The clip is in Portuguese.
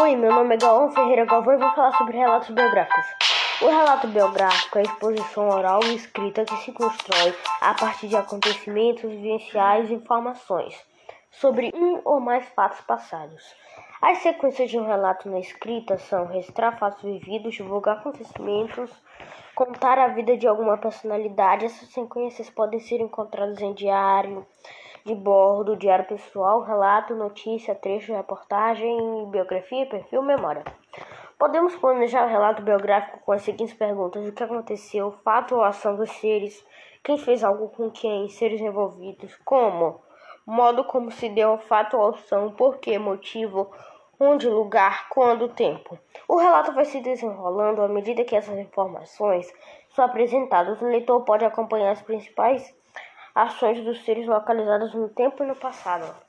Oi, meu nome é Galvão Ferreira Galvão e vou falar sobre relatos biográficos. O relato biográfico é a exposição oral e escrita que se constrói a partir de acontecimentos vivenciais e informações sobre um ou mais fatos passados. As sequências de um relato na escrita são registrar fatos vividos, divulgar acontecimentos, contar a vida de alguma personalidade. Essas sequências podem ser encontradas em diário, de bordo, diário pessoal, relato, notícia, trecho, reportagem, biografia, perfil, memória. Podemos planejar o relato biográfico com as seguintes perguntas: o que aconteceu, fato ou ação dos seres, quem fez algo com quem, seres envolvidos, como, modo como se deu o fato ou ação, porquê, motivo, onde, lugar, quando, tempo. O relato vai se desenrolando à medida que essas informações são apresentadas. O leitor pode acompanhar as principais ações dos seres localizadas no tempo e no passado.